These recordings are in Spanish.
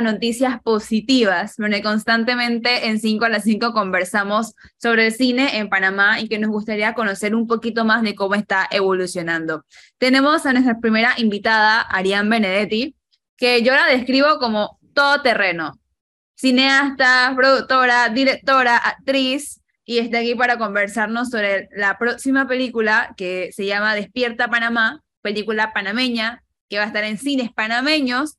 noticias positivas, donde constantemente en 5 a las 5 conversamos sobre el cine en Panamá y que nos gustaría conocer un poquito más de cómo está evolucionando. Tenemos a nuestra primera invitada, Ariane Benedetti, que yo la describo como todoterreno. Cineasta, productora, directora, actriz, y está aquí para conversarnos sobre la próxima película que se llama Despierta Panamá, película panameña que va a estar en cines panameños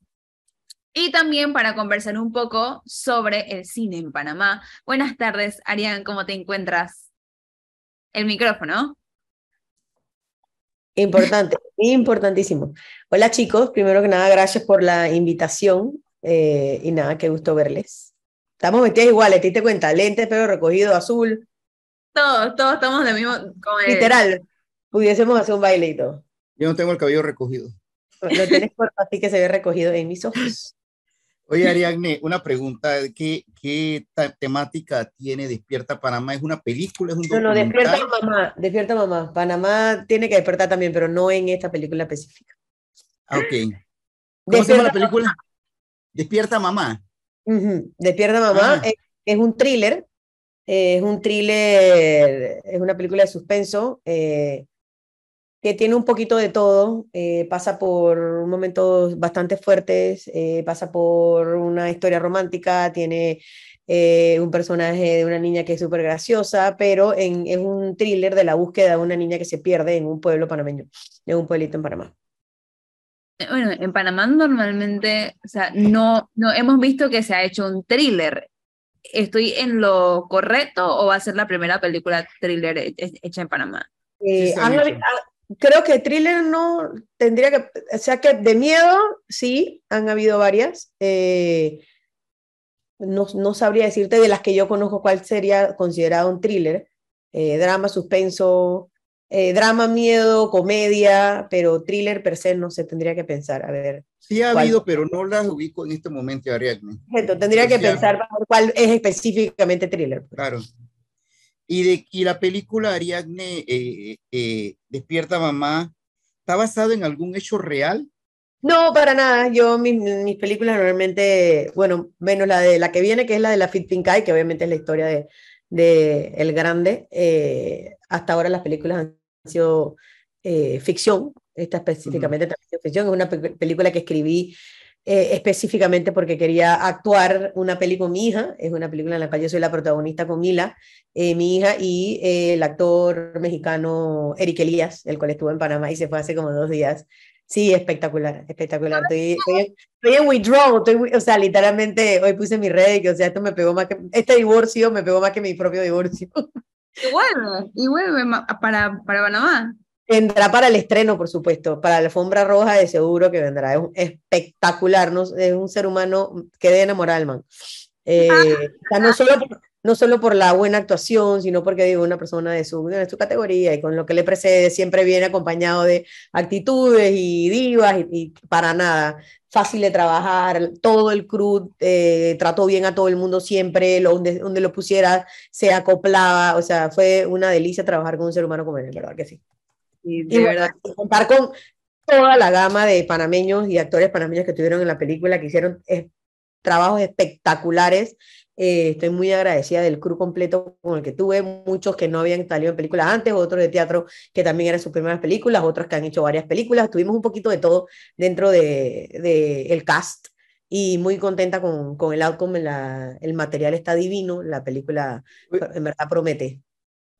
y también para conversar un poco sobre el cine en Panamá. Buenas tardes, Arián, ¿cómo te encuentras? El micrófono. Importante, importantísimo. Hola chicos, primero que nada, gracias por la invitación eh, y nada, qué gusto verles. Estamos vestidas iguales, ¿te diste cuenta? Lentes, pelo recogido, azul. Todos, todos estamos de mismo. Literal, pudiésemos hacer un baile y todo. Yo no tengo el cabello recogido. Lo tienes corto, así que se ve recogido en mis ojos. Oye, Ariadne, una pregunta. ¿Qué, qué temática tiene Despierta Panamá? ¿Es una película? ¿Es un no, no, Despierta Mamá. Despierta Mamá. Panamá tiene que despertar también, pero no en esta película específica. Ah, ok. ¿Cómo se llama la película? Despierta Mamá. Despierta Mamá. Ah. Es, un thriller. es un thriller, es una película de suspenso. Eh, que tiene un poquito de todo, eh, pasa por momentos bastante fuertes, eh, pasa por una historia romántica, tiene eh, un personaje de una niña que es súper graciosa, pero en, es un thriller de la búsqueda de una niña que se pierde en un pueblo panameño, en un pueblito en Panamá. Bueno, en Panamá normalmente, o sea, no, no hemos visto que se ha hecho un thriller. ¿Estoy en lo correcto o va a ser la primera película thriller hecha en Panamá? Creo que thriller no tendría que, o sea que de miedo sí, han habido varias. Eh, no, no, sabría decirte de las que yo conozco cuál sería considerado un thriller. Eh, drama, suspenso, eh, drama, miedo, comedia, pero thriller per se no se tendría que pensar. A ver. Sí ha habido, pero no las ubico en este momento, Ariadne. Tendría que pensar cuál es específicamente thriller. Pues. Claro. Y, de, y la película Ariadne eh, eh, Despierta Mamá, ¿está basado en algún hecho real? No, para nada. Yo, mis, mis, películas normalmente, bueno, menos la de la que viene, que es la de la Fit Pink Eye, que obviamente es la historia de, de El Grande. Eh, hasta ahora las películas han sido ficción. Esta específicamente también ficción. Es una película que escribí eh, específicamente porque quería actuar una película con mi hija, es una película en la cual yo soy la protagonista con Mila, eh, mi hija, y eh, el actor mexicano Eric Elías, el cual estuvo en Panamá y se fue hace como dos días. Sí, espectacular, espectacular. Estoy, estoy, en withdrawal, o sea, literalmente hoy puse mi red, que o sea, esto me pegó más que, este divorcio me pegó más que mi propio divorcio. Y vuelve, y vuelve para, para Panamá. Vendrá para el estreno, por supuesto, para la alfombra roja de seguro que vendrá. Es espectacular, ¿no? es un ser humano que debe enamorar al man. Eh, no, solo por, no solo por la buena actuación, sino porque digo, una persona de su, de su categoría y con lo que le precede siempre viene acompañado de actitudes y divas y, para nada fácil de trabajar, todo el crew eh, trató bien a todo el mundo siempre, donde, donde lo pusiera se acoplaba, o sea, fue una delicia trabajar con un ser humano como él, ¿verdad que sí? Y de verdad, contar con toda la gama de panameños y actores panameños que estuvieron en la película, que hicieron eh, trabajos espectaculares. Eh, estoy muy agradecida del crew completo con el que tuve, muchos que no habían salido en películas antes, otros de teatro que también eran sus primeras películas, otros que han hecho varias películas. Tuvimos un poquito de todo dentro del de, el cast y muy contenta con, con el outcome. La, el material está divino, la película en verdad promete.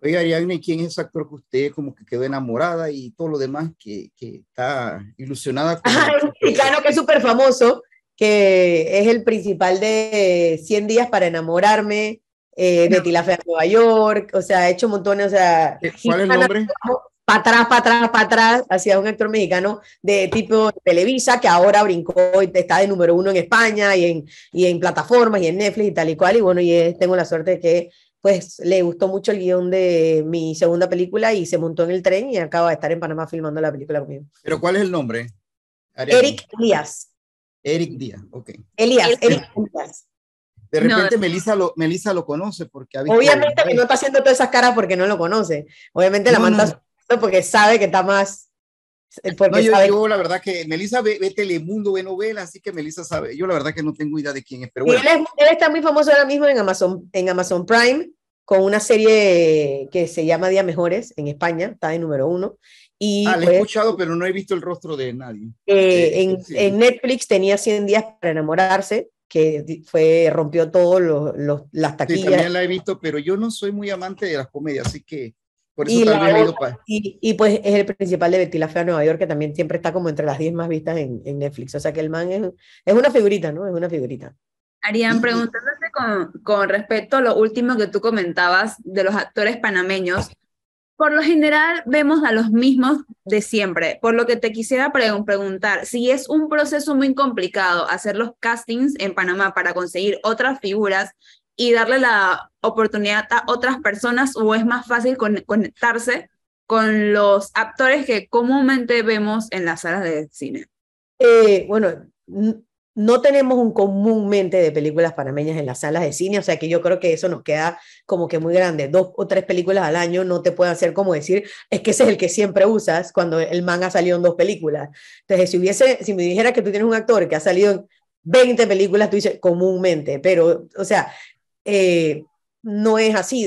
Oiga, Ariadne, ¿quién es ese actor que usted como que quedó enamorada y todo lo demás que, que está ilusionada con? Ah, un mexicano que es súper famoso, que es el principal de 100 días para enamorarme, eh, Betty la Fea de Nueva York, o sea, ha hecho montones, o sea... ¿Cuál es el nombre? Para atrás, para atrás, para atrás, hacía un actor mexicano de tipo Televisa, que ahora brincó y está de número uno en España y en, y en plataformas y en Netflix y tal y cual, y bueno, y tengo la suerte de que pues le gustó mucho el guion de mi segunda película y se montó en el tren y acaba de estar en Panamá filmando la película conmigo. ¿Pero cuál es el nombre? Eric Díaz. Eric Díaz, ok. Elías, Eric Díaz. De repente Melissa, lo, Melissa lo conoce porque ha Obviamente que no está haciendo todas esas caras porque no lo conoce. Obviamente la manda porque sabe que está más Porque no, yo, la verdad que Melissa ve, Telemundo, ve novelas, así que Melissa sabe. Yo la verdad que no tengo idea de quién es, pero bueno. Él, está muy famoso ahora mismo en Amazon, en Amazon Prime con una serie que se llama Día Mejores en España, está de número uno. Y ah, la he pues, escuchado, pero no he visto el rostro de nadie. Eh, en, en, Netflix tenía 100 días para enamorarse, que fue, rompió todas las taquillas. Sí, también la he visto, pero yo no soy muy amante de las comedias, así que por eso y, tal y, y, pues es el principal de Betty la Fea Nueva York, que también siempre está como entre las 10 más vistas en, en, Netflix. O sea que el man es, es una figurita, ¿no? Es una figurita. Arián, preguntándote con, con respecto a lo último que tú comentabas de los actores panameños, por lo general vemos a los mismos de siempre, por lo que te quisiera preguntar, si es un proceso muy complicado hacer los castings en Panamá para conseguir otras figuras y darle la oportunidad a otras personas o es más fácil conectarse con los actores que comúnmente vemos en las salas de cine. Eh, bueno, no tenemos un comúnmente de películas panameñas en las salas de cine, o sea que yo creo que eso nos queda como que muy grande. Dos o tres películas al año no te pueden hacer como decir, es que ese es el que siempre usas cuando el man ha salido en dos películas. Entonces, si hubiese, si me dijera que tú tienes un actor que ha salido en 20 películas, tú dices comúnmente, pero, o sea, eh, no es así,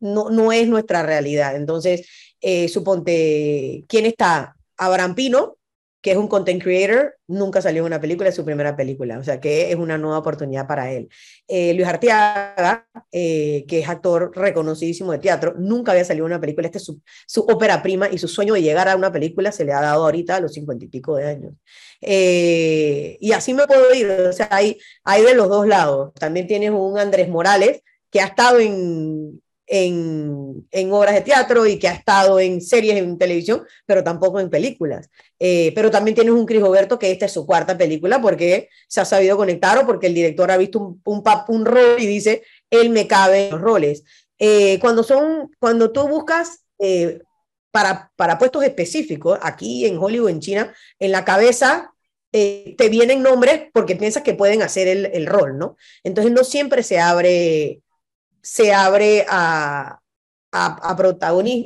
no, no es nuestra realidad. Entonces, eh, suponte, ¿quién está? Abraham Pino, que es un content creator, nunca salió en una película, es su primera película, o sea que es una nueva oportunidad para él. Eh, Luis Arteaga, eh, que es actor reconocidísimo de teatro, nunca había salido en una película, este es su, su, ópera prima y su sueño de llegar a una película se le ha dado ahorita a los cincuenta y pico de años. Eh, y así me puedo ir, o sea, hay, hay de los dos lados. También tienes un Andrés Morales, que ha estado en, en, en, obras de teatro y que ha estado en series en televisión, pero tampoco en películas. Eh, pero también tienes un Crisoberto que esta es su cuarta película porque se ha sabido conectar o porque el director ha visto un, un, un rol y dice, él me cabe en los roles. Eh, cuando, son, cuando tú buscas eh, para, para puestos específicos, aquí en Hollywood, en China, en la cabeza te vienen nombres porque piensas que pueden hacer el, el, rol, ¿no? Entonces no siempre se abre se abre a, a,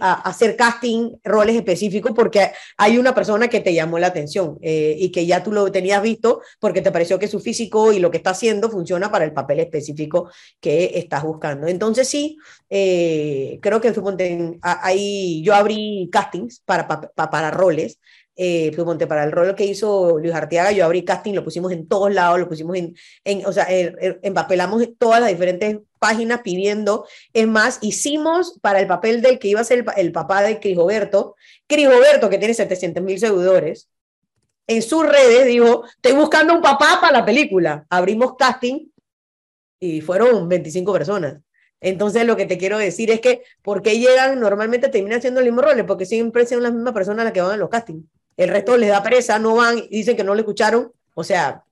a, hacer casting, roles específicos, porque hay una persona que te llamó la atención eh, y que ya tú lo tenías visto porque te pareció que su físico y lo que está haciendo funciona para el papel específico que estás buscando. Entonces sí, eh, creo que ahí yo abrí castings para, para, para roles eh, para el rol que hizo Luis Arteaga, yo abrí casting, lo pusimos en todos lados, lo pusimos en, en o sea, empapelamos todas las diferentes páginas pidiendo, es más, hicimos para el papel del que iba a ser el, papá de Crisoberto, Crisoberto que tiene 700 mil seguidores, en sus redes dijo, estoy buscando un papá para la película, abrimos casting y fueron 25 personas. Entonces, lo que te quiero decir es que, ¿por qué llegan? Normalmente terminan haciendo los mismos roles, porque siempre son las mismas personas las que van a los castings el resto les da presa, no van dicen que no le escucharon. O sea,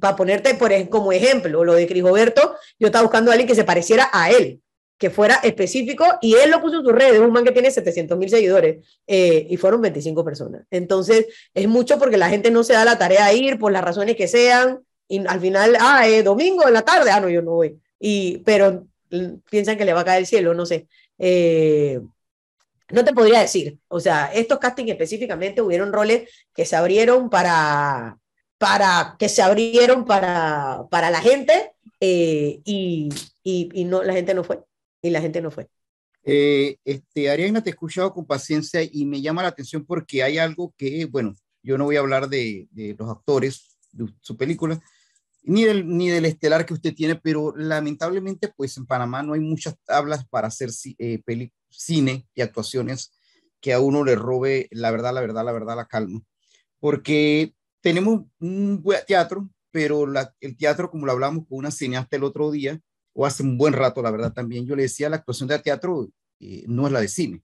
para ponerte por, como ejemplo, lo de Crisoberto, yo estaba buscando a alguien que se pareciera a él, que fuera específico, y él lo puso en sus redes, un man que tiene 700 mil seguidores, eh, y fueron 25 personas. Entonces, es mucho porque la gente no se da la tarea de ir por las razones que sean, y al final, ah, es domingo en la tarde, ah, no, yo no voy. Y, pero piensan que le va a caer el cielo, no sé. Eh, no te podría decir, o sea, estos castings específicamente hubieron roles que se abrieron para, para que se abrieron para, para la gente eh, y, y, no, la gente no fue, y la gente no fue. Eh, este, Ariana, te he escuchado con paciencia y me llama la atención porque hay algo que, bueno, yo no voy a hablar de, de los actores de su película, ni del, ni del estelar que usted tiene, pero lamentablemente, pues en Panamá no hay muchas tablas para hacer eh, películas cine y actuaciones que a uno le robe la verdad, la verdad, la verdad, la calma. Porque tenemos un teatro, pero la, el teatro, como lo hablamos con una cineasta el otro día, o hace un buen rato, la verdad también, yo le decía, la actuación de teatro eh, no es la de cine,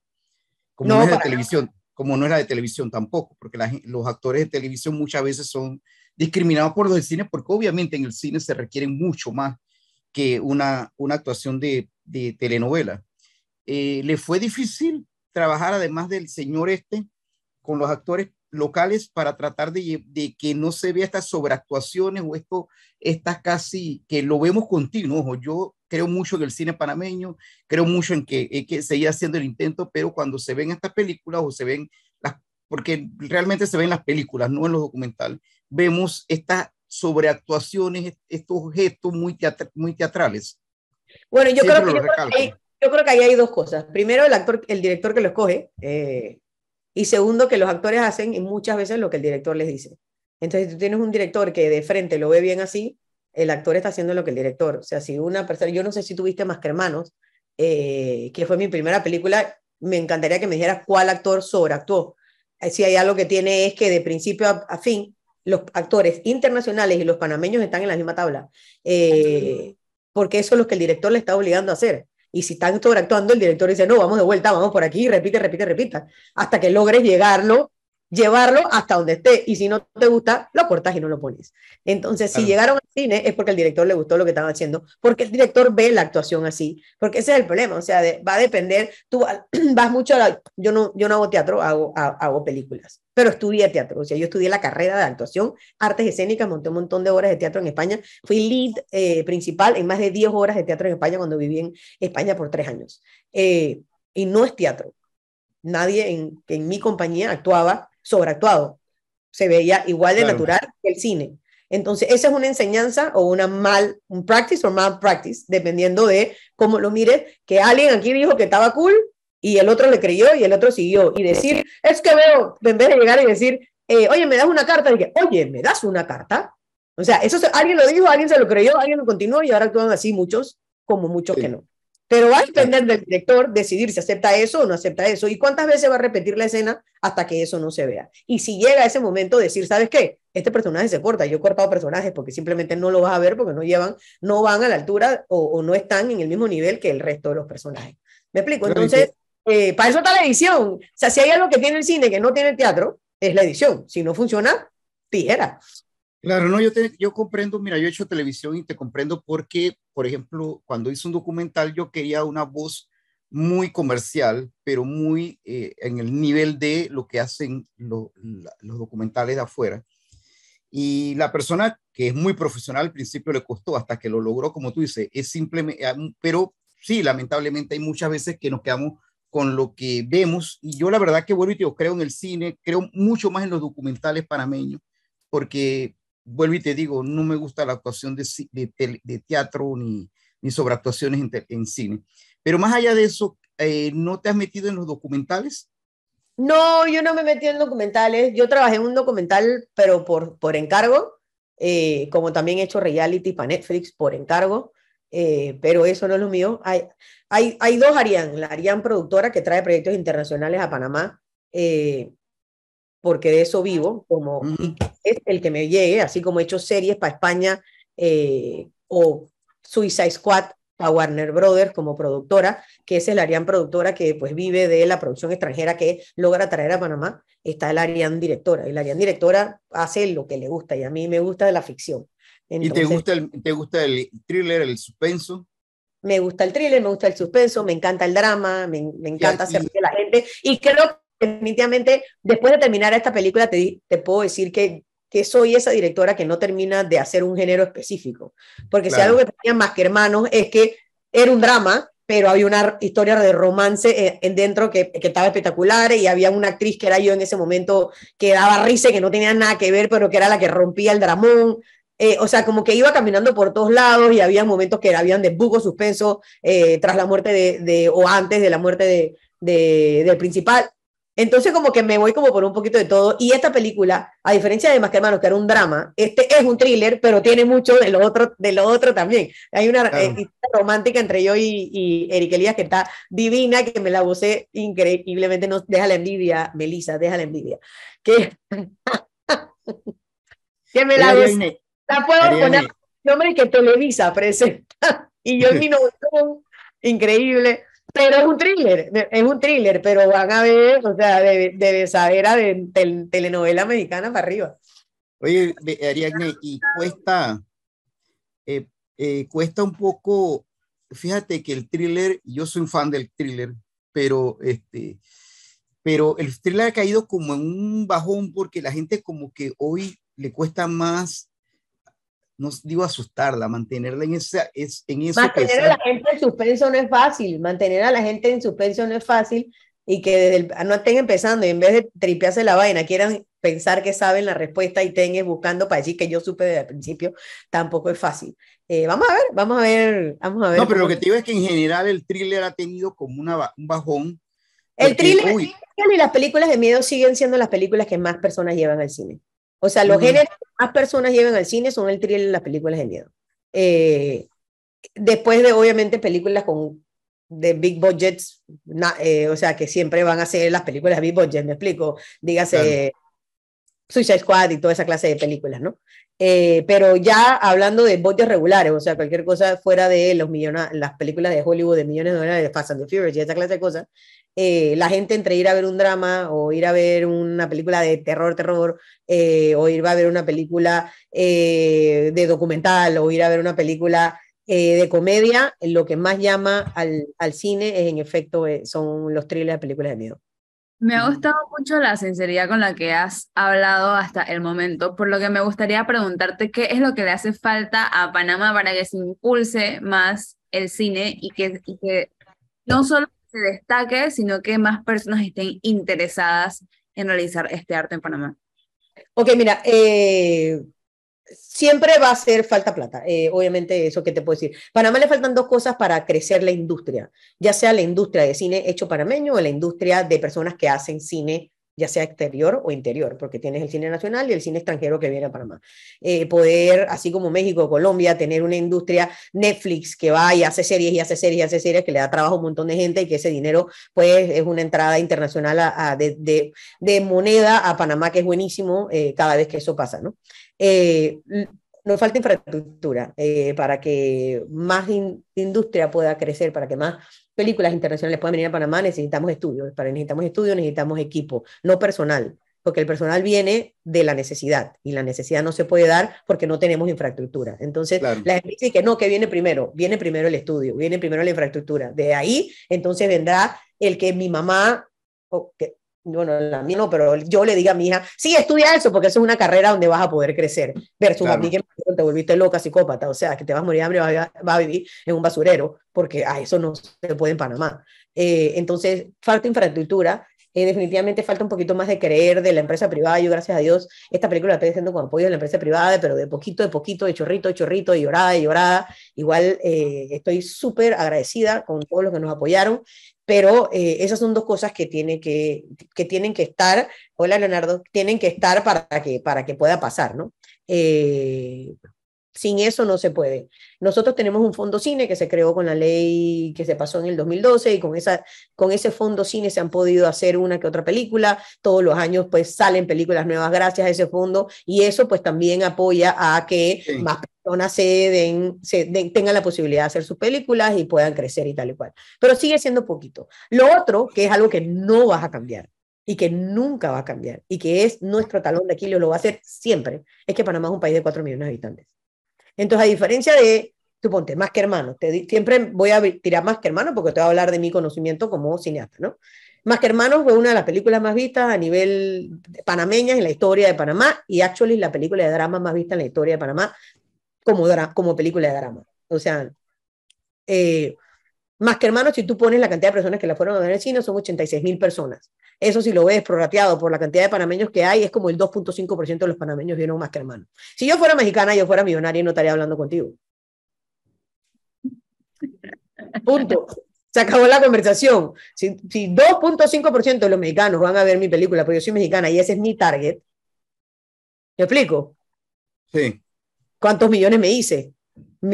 como no, es de televisión, como no es la de televisión tampoco, porque los actores de televisión muchas veces son discriminados por los de cine, porque obviamente en el cine se requiere mucho más que una, una actuación de, de telenovela. Eh, le fue difícil trabajar, además del señor este, con los actores locales para tratar de, que no se vea estas sobreactuaciones o esto, estas casi, que lo vemos continuo. Yo creo mucho en el cine panameño, creo mucho en que, que seguir haciendo el intento, pero cuando se ven estas películas o se ven las porque realmente se ve en las películas, no en los documentales, vemos estas sobreactuaciones, estos gestos muy, muy teatrales. Bueno, yo creo, que, yo creo, que ahí hay dos cosas. Primero, el actor, el director que lo escoge, eh, y segundo, que los actores hacen muchas veces lo que el director les dice. Entonces, si tú tienes un director que de frente lo ve bien así, el actor está haciendo lo que el director. O sea, si una persona, yo no sé si tuviste Más que Hermanos, eh, que fue mi primera película, me encantaría que me dijeras cuál actor sobreactuó. Eh, si hay algo que tiene es que de principio a, fin, los actores internacionales y los panameños están en la misma tabla, eh, porque eso es lo que el director le está obligando a hacer. Y si están sobreactuando, el director dice, no, vamos de vuelta, vamos por aquí, repite, repite, repita, hasta que logres llegarlo llevarlo hasta donde esté y si no te gusta, lo cortas y no lo pones. Entonces, si llegaron al cine es porque el director le gustó lo que estaban haciendo, porque el director ve la actuación así, porque ese es el problema, o sea, va a depender, tú vas mucho a la, yo no, yo no hago teatro, hago, hago películas, pero estudié teatro, o sea, yo estudié la carrera de actuación, artes escénicas, monté un montón de horas de teatro en España, fui lead eh, principal en más de 10 horas de teatro en España cuando viví en España por tres años. Eh, y no es teatro. Nadie en, en mi compañía actuaba sobreactuado. Se veía igual de natural que el cine. Entonces, esa es una enseñanza o una mal, un practice o mal practice, dependiendo de cómo lo mires, que alguien aquí dijo que estaba cool y el otro le creyó y el otro siguió. Y decir, es que veo, en vez de llegar y decir, eh, oye, me das una carta, dije, oye, ¿me das una carta? O sea, eso alguien lo dijo, alguien se lo creyó, alguien lo continuó y ahora actúan así muchos, como muchos que no. Pero va a depender del director decidir si acepta eso o no acepta eso y cuántas veces va a repetir la escena hasta que eso no se vea. Y si llega ese momento decir, ¿sabes qué? Este personaje se corta. Yo he cortado personajes porque simplemente no lo vas a ver porque no llevan, no van a la altura o, no están en el mismo nivel que el resto de los personajes. ¿Me explico? Entonces, eh, para eso está la edición. O sea, si hay algo que tiene el cine que no tiene el teatro, es la edición. Si no funciona, tijera. Claro, no, yo, te, yo comprendo, mira, yo he hecho televisión y te comprendo porque, por ejemplo, cuando hice un documental yo quería una voz muy comercial, pero muy eh, en el nivel de lo que hacen los documentales de afuera. Y la persona que es muy profesional al principio le costó hasta que lo logró, como tú dices, es simplemente, ah, pero sí, lamentablemente hay muchas veces que nos quedamos con lo que vemos. Y yo la verdad que vuelvo y digo, creo en el cine, creo mucho más en los documentales panameños, porque vuelvo y te digo, no me gusta la actuación de, teatro ni, ni sobre actuaciones en, cine. Pero más allá de eso, eh, ¿no te has metido en los documentales? No, yo no me metí en documentales. Yo trabajé en un documental, pero por, por encargo, eh, como también he hecho reality para Netflix por encargo, eh, pero eso no es lo mío. Hay, hay, hay dos Arián, la Arián productora que trae proyectos internacionales a Panamá, porque de eso vivo, como es el que me llegue, así como he hecho series para España eh, o Suicide Squad a Warner Brothers como productora, que es el Ariane productora que pues vive de la producción extranjera que logra traer a Panamá, está el Ariane directora, y la Ariane directora hace lo que le gusta, y a mí me gusta de la ficción. ¿Y te gusta, el, te gusta el thriller, el suspenso? Me gusta el thriller, me gusta el suspenso, me encanta el drama, me, me encanta hacer que la gente, y creo definitivamente, después de terminar esta película, te, te puedo decir que, que soy esa directora que no termina de hacer un género específico. Porque si algo que tenía más que hermanos es que era un drama, pero había una historia de romance en, dentro que, que, estaba espectacular y había una actriz que era yo en ese momento que daba risa que no tenía nada que ver, pero que era la que rompía el dramón. Eh, o sea, como que iba caminando por todos lados y había momentos que habían de buco suspenso eh, tras la muerte de, de, o antes de la muerte de, de, del principal. Entonces como que me voy como por un poquito de todo. Y esta película, a diferencia de Más que Hermanos, que era un drama, este es un thriller, pero tiene mucho de lo otro, de lo otro también. Hay una eh, romántica entre yo y, y Eric Elías que está divina, que me la gocé increíblemente, no, deja la envidia, Melissa, deja la envidia. Que, que me la gocé. La puedo poner nombre que Televisa presenta. Y yo en mi increíble pero es un thriller, es un thriller, pero van a ver, o sea, de, de saber a de, telenovela mexicana para arriba. Oye, Ariadne, y cuesta, eh, eh, cuesta un poco, fíjate que el thriller, yo soy un fan del thriller, pero este, pero el thriller ha caído como en un bajón porque la gente como que hoy le cuesta más no digo asustarla, mantenerla en, esa, es, en eso. Mantener a la gente en suspenso no es fácil, mantener a la gente en suspenso no es fácil, y que desde el- no estén empezando y en vez de tripearse la vaina, quieran pensar que saben la respuesta y estén buscando para decir que yo supe desde el principio, tampoco es fácil. Eh, vamos a ver, vamos a ver, vamos a ver. No, pero lo que te digo es que en general el thriller ha tenido como una, un bajón. El porque, thriller uy, y las películas de miedo siguen siendo las películas que más personas llevan al cine. O sea, los Ujú. géneros que más personas llevan al cine son el thriller y las películas de miedo. Eh, después de, obviamente, películas con de big budgets, na- eh, o sea, que siempre van a ser las películas de big budget, me explico, dígase Suicide Squad y toda esa clase de películas, ¿no? Eh, pero ya hablando de budgets regulares, o sea, cualquier cosa fuera de los millona- las películas de Hollywood de millones de dólares, de Fast and the Furious y esa clase de cosas, eh, la gente entre ir a ver un drama o ir a ver una película de terror, terror, eh, o ir a ver una película eh, de documental o ir a ver una película de comedia, lo que más llama al, al cine es en efecto son los thrillers de películas de miedo. Me ha gustado mucho la sinceridad con la que has hablado hasta el momento, por lo que me gustaría preguntarte qué es lo que le hace falta a Panamá para que se impulse más el cine y que, y que no solo se destaque, sino que más personas estén interesadas en realizar este arte en Panamá. Ok, mira, eh, siempre va a hacer falta plata, eh, obviamente eso que te puedo decir. Panamá le faltan dos cosas para crecer la industria, ya sea la industria de cine hecho panameño o la industria de personas que hacen cine, ya sea exterior o interior, porque tienes el cine nacional y el cine extranjero que viene a Panamá. Eh, poder, así como México, Colombia, tener una industria Netflix que va y hace series y hace series y hace series, que le da trabajo a un montón de gente y que ese dinero pues es una entrada internacional a, a de, de, de, moneda a Panamá, que es buenísimo eh, cada vez que eso pasa, ¿no? Eh, nos falta infraestructura eh, para que más in, industria pueda crecer, para que más películas internacionales puedan venir a Panamá, necesitamos estudios, para necesitamos estudios, necesitamos equipo, no personal, porque el personal viene de la necesidad y la necesidad no se puede dar porque no tenemos infraestructura. Entonces, claro. la gente dice que no, que viene primero, viene primero el estudio, viene primero la infraestructura. De ahí, entonces vendrá el que mi mamá, o que, bueno, la mía no, pero yo le diga a mi hija, sí, estudia eso, porque eso es una carrera donde vas a poder crecer, versus claro. a mí que te volviste loca, psicópata, o sea, que te vas a morir de hambre, vas a, vas a vivir en un basurero, porque a eso no se puede en Panamá. Eh, entonces, falta infraestructura, eh, definitivamente falta un poquito más de creer de la empresa privada. Yo, gracias a Dios, esta película la estoy haciendo con apoyo de la empresa privada, pero de poquito, de poquito, de chorrito, de chorrito, de llorada, de llorada. Igual eh, estoy súper agradecida con todos los que nos apoyaron, pero eh, esas son dos cosas que, tiene que, que tienen que estar, hola Leonardo, tienen que estar para que, para que pueda pasar, ¿no? Eh, sin eso no se puede. Nosotros tenemos un fondo cine que se creó con la ley que se pasó en el 2012 y con, esa, con ese fondo cine se han podido hacer una que otra película. Todos los años pues salen películas nuevas gracias a ese fondo y eso pues también apoya a que sí. más personas se, den, se den, tengan la posibilidad de hacer sus películas y puedan crecer y tal y cual. Pero sigue siendo poquito. Lo otro, que es algo que no vas a cambiar y que nunca va a cambiar y que es nuestro talón de Aquiles, lo va a hacer siempre, es que Panamá es un país de 4 millones de habitantes. Entonces, a diferencia de, tú ponte, más que hermano, te, siempre voy a tirar más que hermano porque te voy a hablar de mi conocimiento como cineasta, ¿no? Más que hermanos fue una de las películas más vistas a nivel panameñas en la historia de Panamá y actually la película de drama más vista en la historia de Panamá como, como película de drama. O sea, eh, más que hermanos, si tú pones la cantidad de personas que la fueron a ver en el cine, son 86 mil personas. Eso si lo ves prorrateado por la cantidad de panameños que hay, es como el 2.5% de los panameños vieron más que hermanos. Si yo fuera mexicana, yo fuera millonaria y no estaría hablando contigo. Punto. Se acabó la conversación. Si, si 2.5% de los mexicanos van a ver mi película, porque yo soy mexicana y ese es mi target, ¿me explico? Sí. ¿Cuántos millones me hice?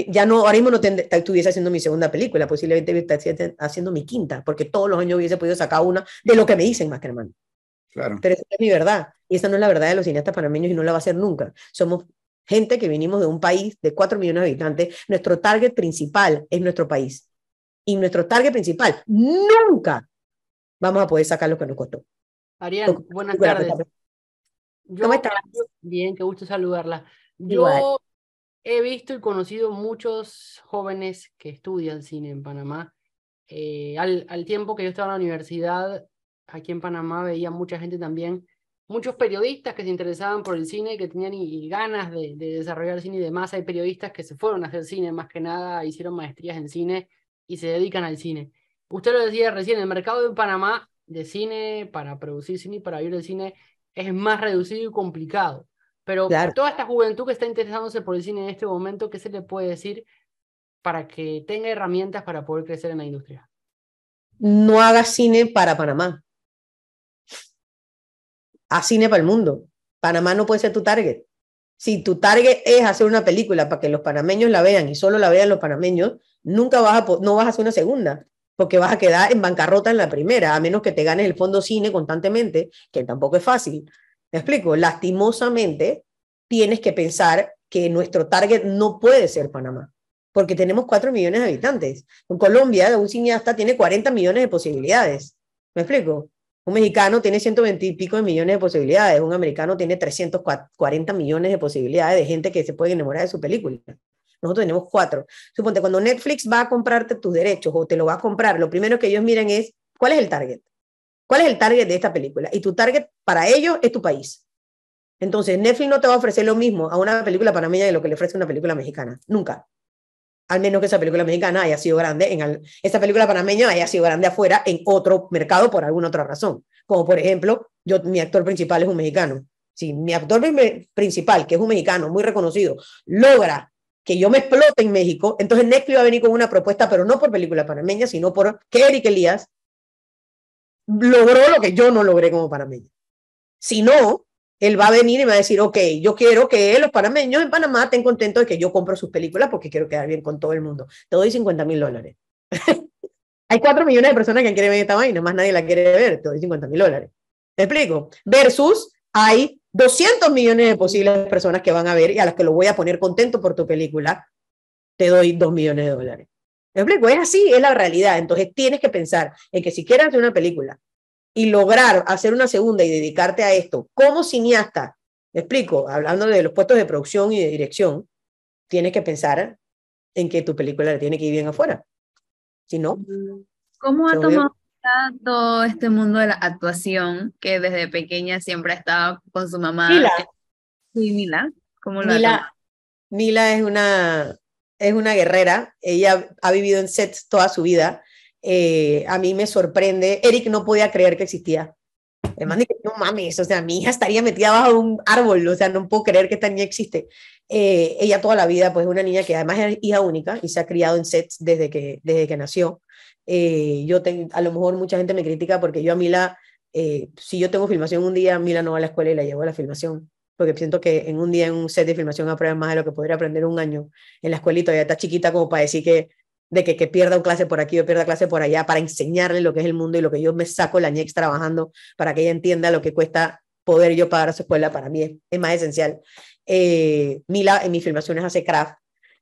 Ya no, ahora mismo no te, estuviese haciendo mi segunda película, posiblemente estuviese haciendo mi quinta, porque todos los años hubiese podido sacar una de lo que me dicen más que hermano. Claro. Pero esa es mi verdad, y esa no es la verdad de los cineastas panameños y no la va a ser nunca. Somos gente que vinimos de un país de 4 millones de habitantes, nuestro target principal es nuestro país. Y nuestro target principal, nunca vamos a poder sacar lo que nos costó. Arián, buenas tardes. Yo, ¿Cómo estás? Bien, qué gusto saludarla. Yo Igual. He visto y conocido muchos jóvenes que estudian cine en Panamá. Eh, al, al, tiempo que yo estaba en la universidad, aquí en Panamá veía mucha gente también, muchos periodistas que se interesaban por el cine y que tenían ganas de, de, desarrollar cine y demás. Hay periodistas que se fueron a hacer cine, más que nada hicieron maestrías en cine y se dedican al cine. Usted lo decía recién, el mercado de Panamá de cine, para producir cine y para vivir el cine es más reducido y complicado. Pero toda esta juventud que está interesándose por el cine en este momento, ¿qué se le puede decir para que tenga herramientas para poder crecer en la industria? No haga cine para Panamá. Haz cine para el mundo. Panamá no puede ser tu target. Si tu target es hacer una película para que los panameños la vean y solo la vean los panameños, nunca vas a, no vas a hacer una segunda, porque vas a quedar en bancarrota en la primera, a menos que te ganes el fondo cine constantemente, que tampoco es fácil. ¿Me explico? Lastimosamente, tienes que pensar que nuestro target no puede ser Panamá, porque tenemos 4 millones de habitantes. En Colombia, un cineasta tiene 40 millones de posibilidades. ¿Me explico? Un mexicano tiene 120 y pico de millones de posibilidades, un americano tiene 340 millones de posibilidades de gente que se puede enamorar de su película. Nosotros tenemos cuatro. Suponte, cuando Netflix va a comprarte tus derechos o te lo va a comprar, lo primero que ellos miran es, ¿cuál es el target? ¿Cuál es el target de esta película? Y tu target para ellos es tu país. Entonces, Netflix no te va a ofrecer lo mismo a una película panameña de lo que le ofrece una película mexicana. Nunca. Al menos que esa película mexicana haya sido grande, en esa película panameña haya sido grande afuera en otro mercado por alguna otra razón. Como por ejemplo, yo, mi actor principal es un mexicano. Si mi actor principal, que es un mexicano muy reconocido, logra que yo me explote en México, entonces Netflix va a venir con una propuesta, pero no por película panameña, sino por que Eric Elías logró lo que yo no logré como panameño. Si no, él va a venir y va a decir, ok, yo quiero que los panameños en Panamá estén contentos de que yo compro sus películas porque quiero quedar bien con todo el mundo. Te doy 50 mil dólares. Hay 4 millones de personas que quieren ver esta vaina, más nadie la quiere ver, te doy 50 mil dólares. ¿Te explico? Versus hay 200 millones de posibles personas que van a ver y a las que lo voy a poner contento por tu película, te doy 2 millones de dólares. ¿Me explico? Es así, es la realidad. Entonces tienes que pensar en que si quieres hacer una película y lograr hacer una segunda y dedicarte a esto como cineasta, me explico, hablando de los puestos de producción y de dirección, tienes que pensar en que tu película le tiene que ir bien afuera. Si no, ¿cómo ha tomado todo este mundo de la actuación que desde pequeña siempre ha estado con su mamá? Mila. Sí, Mila. ¿Cómo Mila, Mila es una es una guerrera, ella ha vivido en sets toda su vida. Eh, a mí me sorprende, Eric no podía creer que existía. Además de no mames, o sea, mi hija estaría metida bajo un árbol, o sea, no puedo creer que esta niña existe. Eh, ella toda la vida, pues es una niña que además es hija única y se ha criado en sets desde que, desde que nació. Eh, yo a lo mejor mucha gente me critica porque yo a Mila, si yo tengo filmación un día, Mila no va a la escuela y la llevo a la filmación porque siento que en un día en un set de filmación aprende más de lo que podría aprender un año en la escuelita, ya está chiquita como para decir que de que, que pierda un clase por aquí o pierda clase por allá, para enseñarle lo que es el mundo y lo que yo me saco la ñex trabajando para que ella entienda lo que cuesta poder yo pagar a su escuela, para mí es, más esencial. Eh, Mila en mis filmaciones hace craft,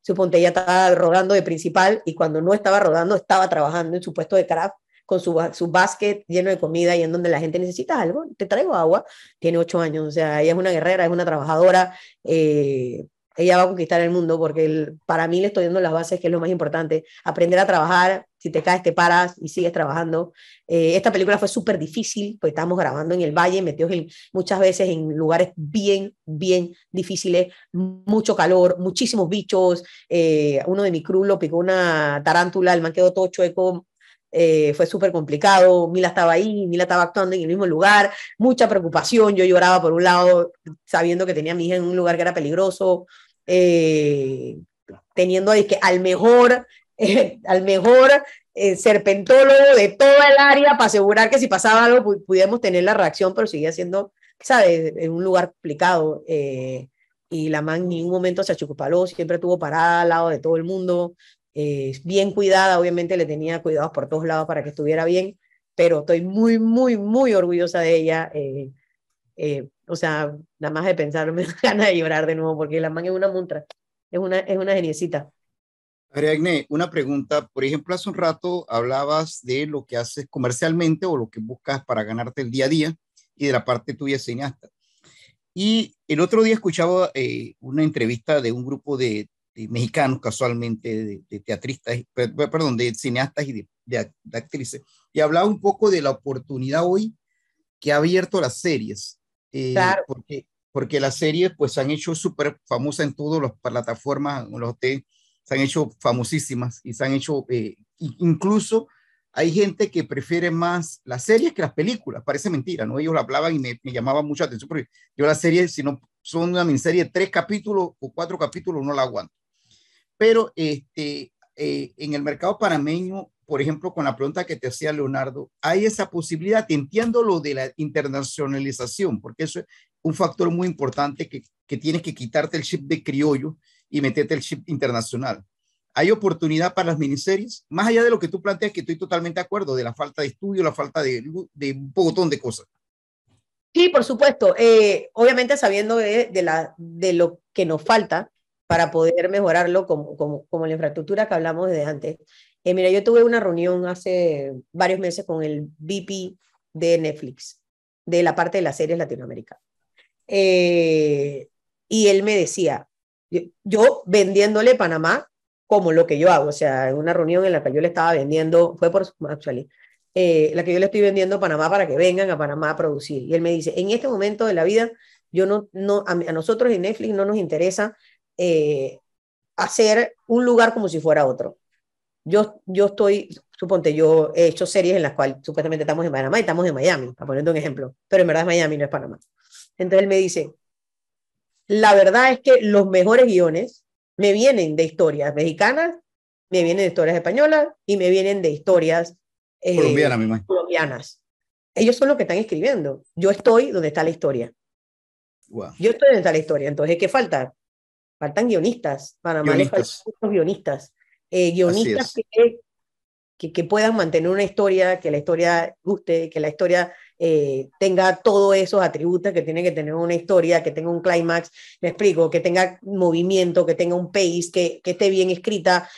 suponte ella estaba rodando de principal y cuando no estaba rodando estaba trabajando en su puesto de craft con su, su basket lleno de comida y en donde la gente necesita algo, te traigo agua, tiene ocho años, o sea, ella es una guerrera, es una trabajadora, eh, ella va a conquistar el mundo porque para mí le estoy dando las bases, que es lo más importante, aprender a trabajar, si te caes te paras y sigues trabajando. Eh, esta película fue súper difícil, porque estábamos grabando en el valle, metidos muchas veces en lugares bien, bien difíciles, mucho calor, muchísimos bichos, eh, uno de mi crew lo picó una tarántula, el man quedó todo chueco, eh, fue súper complicado, Mila estaba ahí, Mila estaba actuando en el mismo lugar, mucha preocupación, yo lloraba por un lado sabiendo que tenía a mi hija en un lugar que era peligroso, eh, teniendo que al mejor, eh, al mejor serpentólogo de toda el área para asegurar que si pasaba algo pudiéramos tener la reacción, pero seguía siendo, ¿sabes?, en un lugar complicado. y la man en ningún momento se achupaló, siempre estuvo parada al lado de todo el mundo, eh, bien cuidada, obviamente le tenía cuidados por todos lados para que estuviera bien, pero estoy muy, muy, muy orgullosa de ella. Eh, eh, o sea, nada más de pensar me da ganas de llorar de nuevo porque la man es una montra, es una, es una geniecita. Ariadne, una pregunta. Por ejemplo, hace un rato hablabas de lo que haces comercialmente o lo que buscas para ganarte el día a día y de la parte tuya cineasta. Y el otro día escuchaba una entrevista de un grupo de, mexicanos casualmente, de, teatristas, perdón, de cineastas y de, actrices, y hablaba un poco de la oportunidad hoy que ha abierto las series. Eh, porque, porque las series pues se han hecho súper famosas en todas las plataformas, los se han hecho famosísimas y se han hecho, eh, incluso hay gente que prefiere más las series que las películas, parece mentira, ¿no? Ellos lo hablaban y me, me llamaba mucho la atención, porque yo las series, si no son una miniserie de tres capítulos o cuatro capítulos, no la aguanto. Pero este, eh, en el mercado panameño, por ejemplo, con la pregunta que te hacía Leonardo, hay esa posibilidad, entiendo lo de la internacionalización, porque eso es un factor muy importante que, que tienes que quitarte el chip de criollo y meterte el chip internacional. ¿Hay oportunidad para las miniseries? Más allá de lo que tú planteas, que estoy totalmente de acuerdo, de la falta de estudio, la falta de, un montón de cosas. Sí, por supuesto. Eh, obviamente sabiendo de, de, la, de lo que nos falta para poder mejorarlo como, como, como la infraestructura que hablamos desde antes. Eh, mira, yo tuve una reunión hace varios meses con el VP de Netflix, de la parte de las series Latinoamérica. Eh, y él me decía, yo, vendiéndole Panamá como lo que yo hago, o sea, en una reunión en la que yo le estaba vendiendo, fue por actually, eh, la que yo le estoy vendiendo Panamá para que vengan a Panamá a producir. Y él me dice, en este momento de la vida, yo no, no a, a nosotros en Netflix no nos interesa eh, hacer un lugar como si fuera otro. Yo, yo estoy, suponte, yo he hecho series en las cuales supuestamente estamos en Panamá y estamos en Miami, para ponerte un ejemplo, pero en verdad es Miami, no es Panamá. Entonces él me dice, la verdad es que los mejores guiones me vienen de historias mexicanas, me vienen de historias españolas y me vienen de historias eh, colombianas, colombianas. Ellos son los que están escribiendo. Yo estoy donde está la historia. Wow. Yo estoy donde está la historia. Entonces, ¿qué falta? Faltan guionistas. Para guionistas. faltan guionistas. Eh, guionistas que, que, que, puedan mantener una historia, que la historia guste, que la historia eh, tenga todos esos atributos que tiene que tener una historia, que tenga un clímax, me explico, que tenga movimiento, que tenga un pace, que, que esté bien escrita,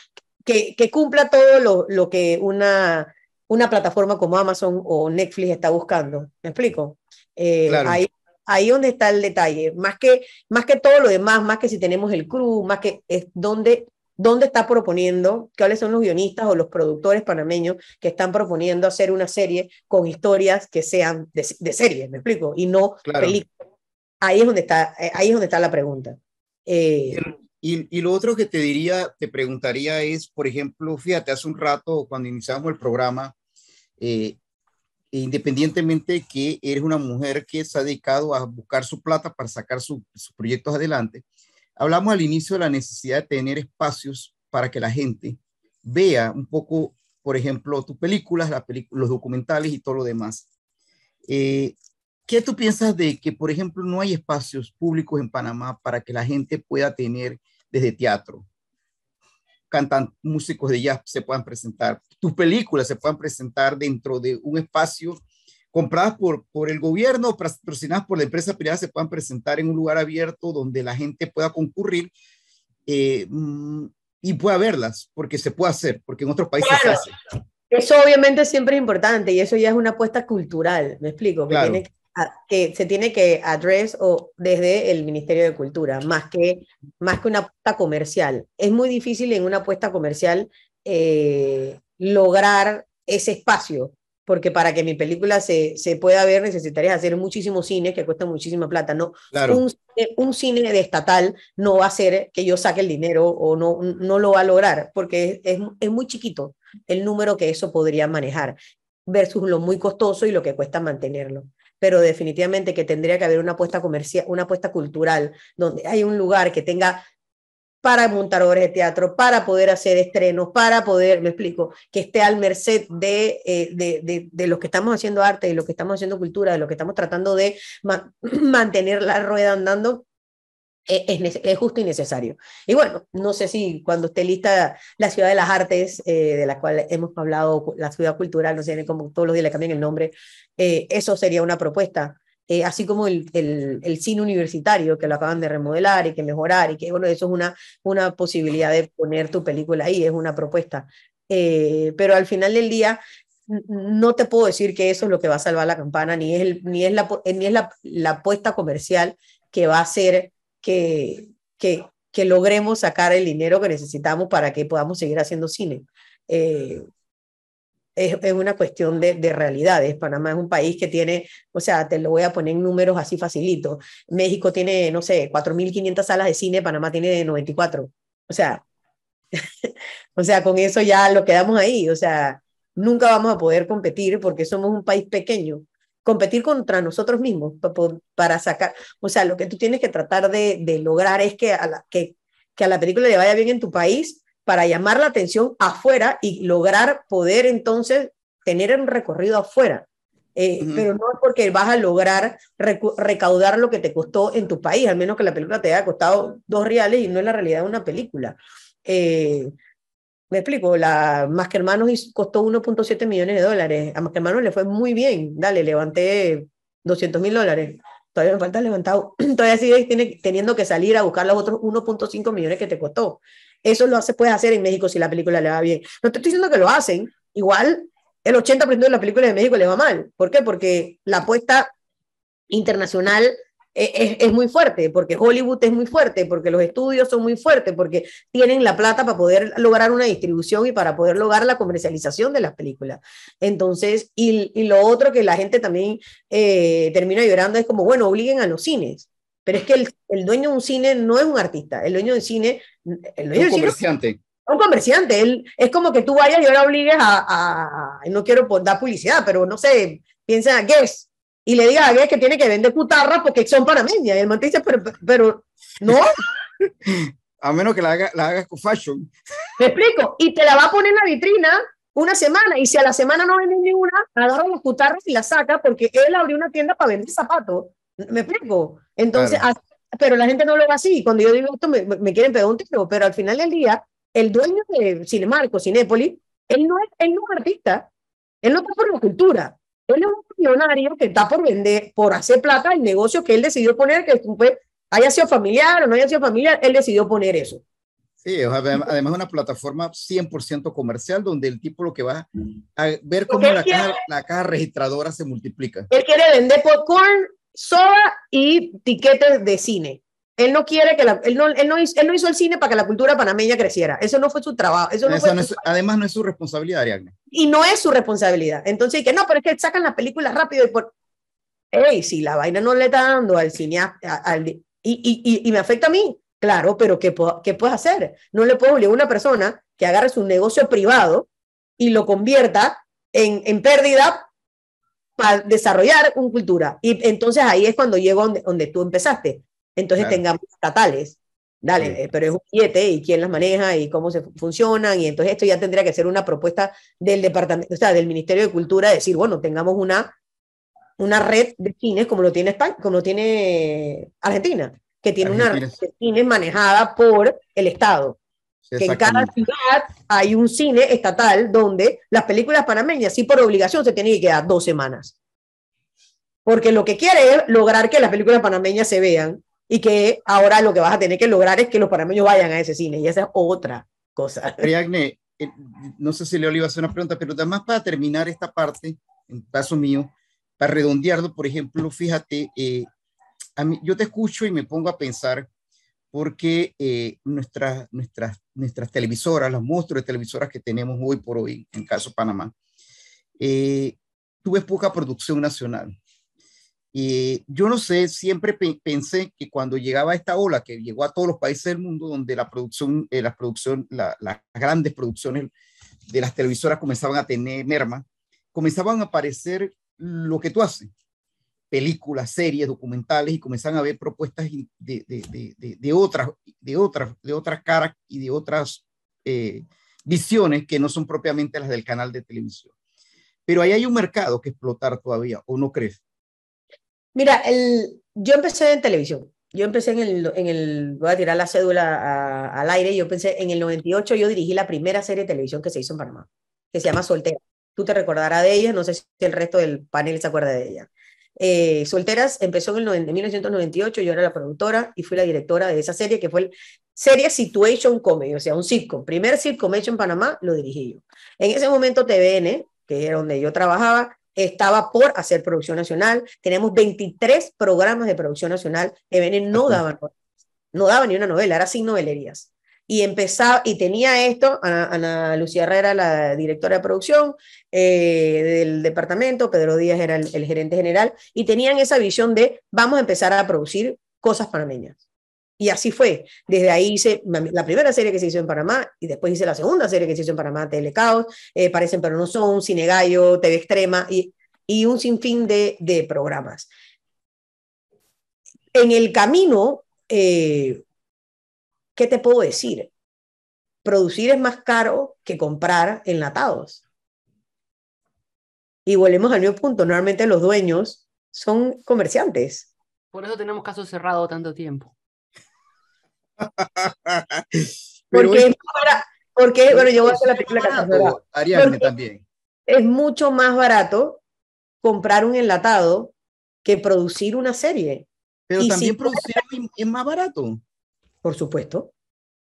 que, que cumpla todo lo, lo que una, una plataforma como Amazon o Netflix está buscando. ¿Me explico? Eh, claro. Ahí donde está el detalle, más que, más que todo lo demás, más que si tenemos el crew, más que es donde, donde está proponiendo, cuáles son los guionistas o los productores panameños que están proponiendo hacer una serie con historias que sean de, de series, me explico, y no claro. películas. Ahí es donde está, eh, ahí es donde está la pregunta. Eh, y, y, lo otro que te diría, te preguntaría es, por ejemplo, fíjate, hace un rato cuando iniciamos el programa, eh, independientemente que eres una mujer que se ha dedicado a buscar su plata para sacar su, sus proyectos adelante, hablamos al inicio de la necesidad de tener espacios para que la gente vea un poco, por ejemplo, tus películas, la película, los documentales y todo lo demás. Eh, ¿Qué tú piensas de que, por ejemplo, no hay espacios públicos en Panamá para que la gente pueda tener desde teatro, cantan músicos de jazz se puedan presentar, tus películas se puedan presentar dentro de un espacio compradas por, por el gobierno, patrocinadas por la empresa privada, se puedan presentar en un lugar abierto donde la gente pueda concurrir eh, y pueda verlas, porque se puede hacer, porque en otros países claro. se hace. Eso obviamente siempre es importante y eso ya es una apuesta cultural, me explico, que tiene que que se tiene que address o desde el Ministerio de Cultura, más que, más que una apuesta comercial. Es muy difícil en una apuesta comercial eh, lograr ese espacio, porque para que mi película se, se pueda ver necesitarías hacer muchísimos cines que cuestan muchísima plata. No, claro. un, un, cine de estatal no va a hacer que yo saque el dinero o no, no lo va a lograr, porque es, es muy chiquito el número que eso podría manejar versus lo muy costoso y lo que cuesta mantenerlo pero definitivamente que tendría que haber una apuesta comercial, una apuesta cultural, donde hay un lugar que tenga para montar obras de teatro, para poder hacer estrenos, para poder, me explico, que esté al merced de, eh, de, de, los que estamos haciendo arte, de los que estamos haciendo cultura, de los que estamos tratando de ma mantener la rueda andando, es, es, justo y necesario. Y bueno, no sé si cuando esté lista la Ciudad de las Artes, eh, de la cual hemos hablado, la ciudad cultural, no sé, como todos los días le cambian el nombre, eh, eso sería una propuesta. Eh, así como el, el, el, cine universitario, que lo acaban de remodelar y que mejorar, y que bueno, eso es una, una posibilidad de poner tu película ahí, es una propuesta. pero al final del día, no te puedo decir que eso es lo que va a salvar la campana, ni es, el, ni es, la, ni es la, la apuesta comercial que va a ser que, que, que, logremos sacar el dinero que necesitamos para que podamos seguir haciendo cine. Eh, es, es, una cuestión de, de, realidades. Panamá es un país que tiene, o sea, te lo voy a poner en números así facilito. México tiene, no sé, 4.500 salas de cine, Panamá tiene 94. O sea, o sea, con eso ya lo quedamos ahí. O sea, nunca vamos a poder competir porque somos un país pequeño. Competir contra nosotros mismos para sacar, o sea, lo que tú tienes que tratar de, de lograr es que a, la, que, que a la película le vaya bien en tu país para llamar la atención afuera y lograr poder entonces tener un recorrido afuera. Eh, pero no es porque vas a lograr recaudar lo que te costó en tu país, al menos que la película te haya costado dos reales y no es la realidad de una película. Eh, me explico, la Más que Hermanos costó 1.7 millones de dólares. A Más que Hermanos le fue muy bien. Dale, levanté 200 mil dólares. Todavía me falta levantado. Todavía sigue tiene, teniendo que salir a buscar los otros 1.5 millones que te costó. Eso lo hace, puedes hacer en México si la película le va bien. No te estoy diciendo que lo hacen. Igual el 80% de las películas de México le va mal. ¿Por qué? Porque la apuesta internacional es, es, muy fuerte, porque Hollywood es muy fuerte, porque los estudios son muy fuertes, porque tienen la plata para poder lograr una distribución y para poder lograr la comercialización de las películas. Entonces, y, y lo otro que la gente también eh, termina llorando es como, bueno, obliguen a los cines. Pero es que el, el, dueño de un cine no es un artista, el dueño del cine... El dueño un comerciante. Cine, un comerciante, él, es como que tú vayas y ahora obligues a, a, no quiero dar publicidad, pero no sé, piensa Guess, y le diga a Guess que tiene que vender putarras porque son panameñas. Y el man te dice, pero, pero no. a menos que la hagas la haga con fashion. Me explico. Y te la va a poner en la vitrina una semana. Y si a la semana no vende ninguna, agarra las putarras y la saca porque él abrió una tienda para vender zapatos. ¿Me explico? Entonces, claro. pero la gente no lo ve así. Cuando yo digo esto, me, me quieren pegar un tiro. Pero al final del día, el dueño de Cinemarco, Cinépoli, él no es, él no es artista. Él no está por la cultura. Él es un millonario que está por vender, por hacer plata el negocio que él decidió poner, que pues, haya sido familiar o no haya sido familiar, él decidió poner eso. Sí, además es una plataforma 100% comercial donde el tipo lo que va a ver cómo la, quiere, caja, la caja registradora se multiplica. Él quiere vender popcorn, soda y tiquetes de cine. Él no quiere que la, él, no, él, no hizo, él no hizo el cine para que la cultura panameña creciera. Eso no fue su trabajo. Eso no fue no su, es, además, no es su responsabilidad, Ariadne. Y no es su responsabilidad. Entonces, que no, pero es que sacan las películas rápido y por. Ey, si la vaina no le está dando al cineasta, al, y, y, y, y, me afecta a mí, claro, pero ¿qué, ¿qué puedes hacer? No le puedo obligar a una persona que agarre su negocio privado y lo convierta en, en pérdida para desarrollar una cultura. Y entonces ahí es cuando llego donde, donde tú empezaste entonces claro. tengamos estatales. Dale, sí. Eh, pero es un billete y quién las maneja y cómo se funcionan. Y entonces esto ya tendría que ser una propuesta del departamento, o sea, del Ministerio de Cultura, decir, bueno, tengamos una, una red de cines como lo tiene España, como lo tiene Argentina, que tiene Argentina. una red de cines manejada por el Estado. Sí, que en cada ciudad hay un cine estatal donde las películas panameñas, sí por obligación, se tienen que quedar dos semanas. Porque lo que quiere es lograr que las películas panameñas se vean y que ahora lo que vas a tener que lograr es que los panameños vayan a ese cine y esa es otra cosa. Ariadne, eh, no sé si le iba a hacer una pregunta, pero además para terminar esta parte, en caso mío, para redondearlo, por ejemplo, fíjate, eh, a mí, yo te escucho y me pongo a pensar porque eh, nuestras, nuestras, nuestras televisoras, los monstruos de televisoras que tenemos hoy por hoy, en caso Panamá, eh, poca producción nacional. Y yo no sé, siempre pe pensé que cuando llegaba esta ola que llegó a todos los países del mundo, donde la producción, eh, la producción, la, las grandes producciones de las televisoras comenzaban a tener merma, comenzaban a aparecer lo que tú haces, películas, series, documentales, y comenzaban a ver propuestas de, de, de, de otras, de otras, de otras caras y de otras eh, visiones que no son propiamente las del canal de televisión. Pero ahí hay un mercado que explotar todavía, ¿o no crees? Mira, el, yo empecé en televisión. Yo empecé en el, en el, voy a tirar la cédula a, al aire, yo pensé, en el 98 yo dirigí la primera serie de televisión que se hizo en Panamá, que se llama Soltera. Tú te recordarás de ella, no sé si el resto del panel se acuerda de ella. Eh, Solteras empezó en, el, en 1998, yo era la productora y fui la directora de esa serie, que fue el serie Situation Comedy, o sea, un sitcom. Primer sitcom hecho en Panamá, lo dirigí yo. En ese momento TVN, que era donde yo trabajaba, estaba por hacer producción nacional. Tenemos 23 programas de producción nacional. EBN no daba, no daba ni una novela, era sin novelerías. Y empezaba, y tenía esto, Ana, Ana Lucía Herrera, la directora de producción eh, del departamento, Pedro Díaz era el, el gerente general, y tenían esa visión de vamos a empezar a producir cosas panameñas. Y así fue. Desde ahí hice la primera serie que se hizo en Panamá y después hice la segunda serie que se hizo en Panamá, Telecaos, eh, Parecen pero no son, Cine Gallo, TV Extrema y, un sinfín de, programas. En el camino, eh, ¿qué te puedo decir? Producir es más caro que comprar enlatados. Y volvemos al mismo punto. Normalmente los dueños son comerciantes. Por eso tenemos caso cerrado tanto tiempo. porque, porque bueno, yo voy a hacer la película Ariadne también. Es mucho más barato comprar un enlatado que producir una serie. Pero también producir es más barato. Por supuesto.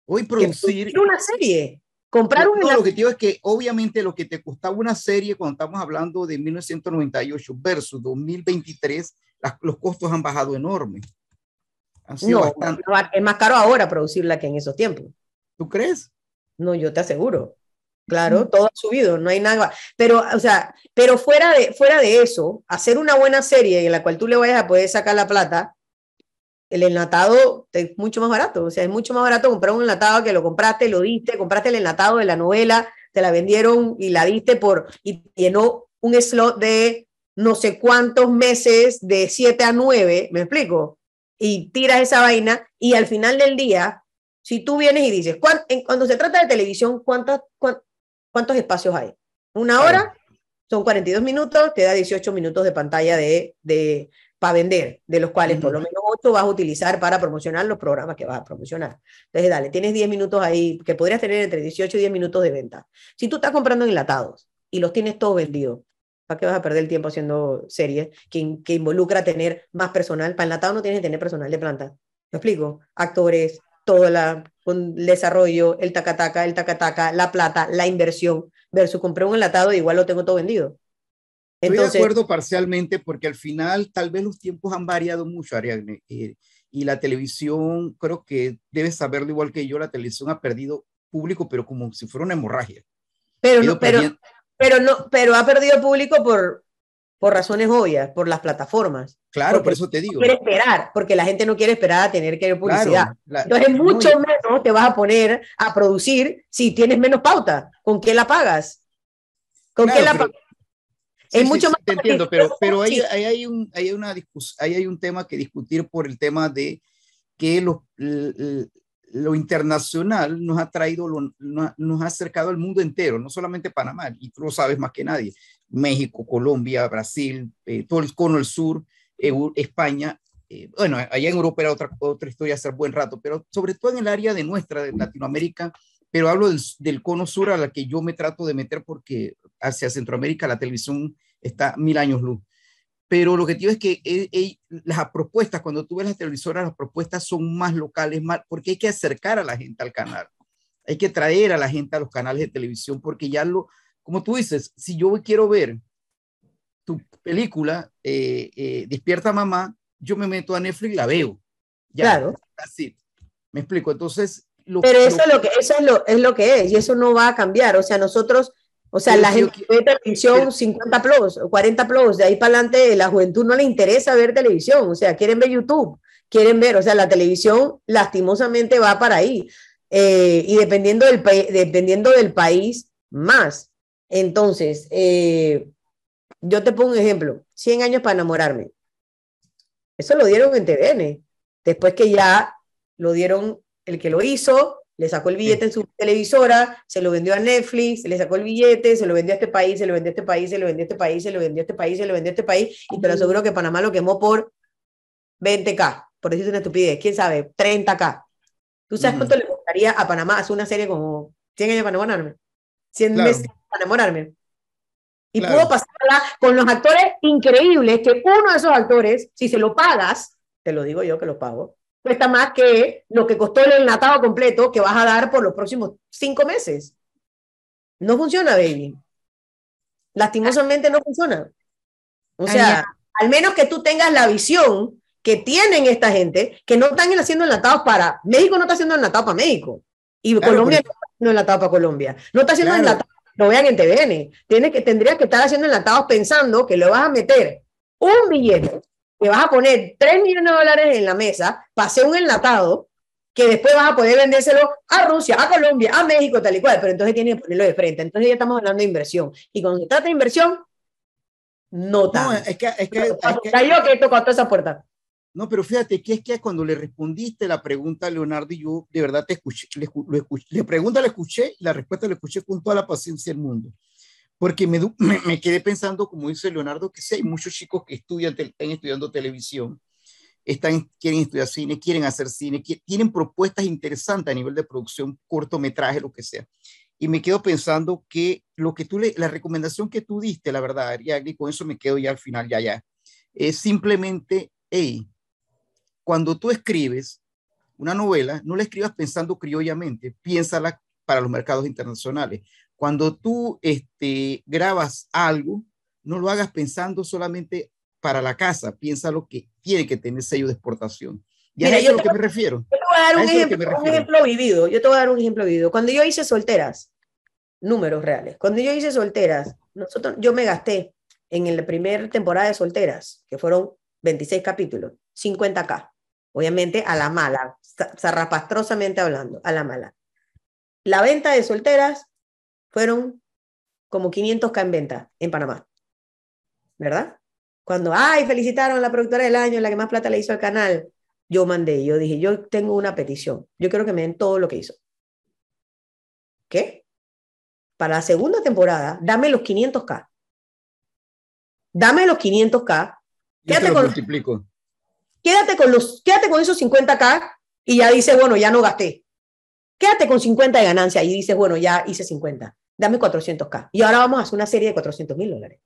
Hoy producir. una serie. Comprar un. No, lo que digo es que obviamente lo que te costaba una serie cuando estamos hablando de 1998 versus 2023, los costos han bajado no, es más caro ahora producirla que en esos tiempos. ¿Tú crees? No, yo te aseguro. Claro, todo ha subido, no hay nada. Pero, o sea, pero fuera de, fuera de eso, hacer una buena serie en la cual tú le vayas a poder sacar la plata, el enlatado es mucho más barato. O sea, es mucho más barato comprar un enlatado que lo compraste, lo diste, compraste el enlatado de la novela, te la vendieron y la diste por, y llenó un slot de no sé cuántos meses, de 7 a 9, ¿me explico? Y tiras esa vaina y al final del día, si tú vienes y dices, cuando se trata de televisión, ¿cuántos, cuántos espacios hay? ¿Una hora? Son 42 minutos, te da 18 minutos de pantalla de, de, para vender, de los cuales por lo menos 8 vas a utilizar para promocionar los programas que vas a promocionar. Entonces, dale, tienes 10 minutos ahí, que podrías tener entre 18 y 10 minutos de venta. Si tú estás comprando enlatados y los tienes todos vendidos, ¿para qué vas a perder el tiempo haciendo series que, que involucra tener más personal? Para enlatado no tienes que tener personal de planta. ¿Me explico? Actores, todo la, el desarrollo, el tacataca, el tacataca, la plata, la inversión, versus compré un enlatado y igual lo tengo todo vendido. Estoy de acuerdo parcialmente porque al final tal vez los tiempos han variado mucho, Ariadne, eh, y la televisión, creo que debes saberlo igual que yo, la televisión ha perdido público, pero como si fuera una hemorragia. Pero, no, pero, pero, no, pero ha perdido público por, por razones obvias, por las plataformas. Claro, por eso te digo. No quiere esperar, porque la gente no quiere esperar a tener que ver publicidad. Entonces, mucho menos te vas a poner a producir si tienes menos pauta. ¿Con qué la pagas? ¿Con qué la pagas? es mucho más. Te entiendo, pero, pero ahí, hay, un, hay, una ahí hay un tema que discutir por el tema de que lo, lo internacional nos ha traído, nos ha acercado al mundo entero, no solamente Panamá, y tú lo sabes más que nadie. México, Colombia, Brasil, eh, todo el cono del sur, España. Eh, bueno, allá en Europa era otra, otra historia hace buen rato, pero sobre todo en el área de nuestra, de Latinoamérica, pero hablo del, del, cono sur a la que yo me trato de meter porque hacia Centroamérica la televisión está mil años luz. Pero lo que digo es que eh, las propuestas, cuando tú ves las televisoras, las propuestas son más locales, más, porque hay que acercar a la gente al canal. Hay que traer a la gente a los canales de televisión, porque ya lo, como tú dices, si yo quiero ver tu película, eh, eh, Despierta Mamá, yo me meto a Netflix y la veo. claro. Así. Me explico. Entonces, pero eso, es lo que, eso es, lo, es lo que es y eso no va a cambiar. O sea, nosotros, o sea, la gente ve televisión 50 plus, 40 plus, de ahí para adelante la juventud no le interesa ver televisión, o sea, quieren ver YouTube, quieren ver, o sea, la televisión lastimosamente va para ahí. Eh, y dependiendo del, dependiendo del país, más. Entonces, eh, yo te pongo un ejemplo, 100 años para enamorarme. Eso lo dieron en TVN, después que ya lo dieron el que lo hizo, le sacó el billete en su televisora, se lo vendió a Netflix, le sacó el billete, se lo vendió a este país, se lo vendió a este país, se lo vendió a este país, se lo vendió a este país, se lo vendió a este país, y te lo aseguro que Panamá lo quemó por 20k, por decirte una estupidez, quién sabe, 30k. ¿Tú sabes cuánto le costaría a Panamá hacer una serie como 100 años para enamorarme? 100 meses para enamorarme. Y pudo pasarla con los actores increíbles, que uno de esos actores, si se lo pagas, te lo digo yo que lo pago, cuesta más que lo que costó el enlatado completo que vas a dar por los próximos cinco meses. No funciona, baby. Lastimosamente no funciona. O sea, al menos que tú tengas la visión que tienen esta gente, que no están haciendo enlatados para... México no está haciendo enlatados para México. Y Colombia no está haciendo enlatados para Colombia. No está haciendo enlatados, lo vean en TVN. Tiene que, tendrías que estar haciendo enlatados pensando que le vas a meter un billete que vas a poner 3 millones de dólares en la mesa para hacer un enlatado que después vas a poder vendérselo a Rusia, a Colombia, a México, tal y cual, pero entonces tienes que ponerlo de frente. Entonces ya estamos hablando de inversión. Y cuando se trata de inversión, no tanto. No, es que, es que, es que- Cayó que tocó toda esa puerta. no, pero fíjate que es que cuando le respondiste la pregunta a Leonardo y yo, de verdad te escuché, le, escuché, le pregunta la escuché y la respuesta la escuché con toda la paciencia del mundo. Porque me, me, me quedé pensando, como dice Leonardo, que sí hay muchos chicos que estudian, están estudiando televisión, están, quieren estudiar cine, quieren hacer cine, qui- tienen propuestas interesantes a nivel de producción, cortometraje, lo que sea. Y me quedo pensando que lo que tú le, la recomendación que tú diste, la verdad, Ariadne, y con eso me quedo ya al final, ya, ya, es simplemente, hey, cuando tú escribes una novela, no la escribas pensando criollamente, piénsala para los mercados internacionales. Cuando tú este, grabas algo, no lo hagas pensando solamente para la casa, piensa lo que tiene que tener sello de exportación. Y Mira, a eso yo es a lo que me refiero. Yo te voy a dar A un ejemplo, un vivido. Yo te voy a dar un ejemplo vivido. Cuando yo hice solteras, números reales. Cuando yo hice solteras, nosotros, yo me gasté en la primera temporada de solteras, que fueron 26 capítulos, 50k. Obviamente a la mala, za- zarrapastrosamente hablando, a la mala. La venta de solteras fueron como 500k en venta en Panamá. ¿Verdad? Cuando, ay, felicitaron a la productora del año, la que más plata le hizo al canal, yo mandé, yo dije, yo tengo una petición, yo quiero que me den todo lo que hizo. ¿Qué? Para la segunda temporada, dame los 500k. Dame los 500k, Yo te Quédate lo multiplico. quédate con, los, quédate con esos 50k y ya dices, bueno, ya no gasté. Quédate con 50 de ganancia y dices, bueno, ya hice 50. Dame 400k. Y ahora vamos a hacer una serie de 400 mil dólares.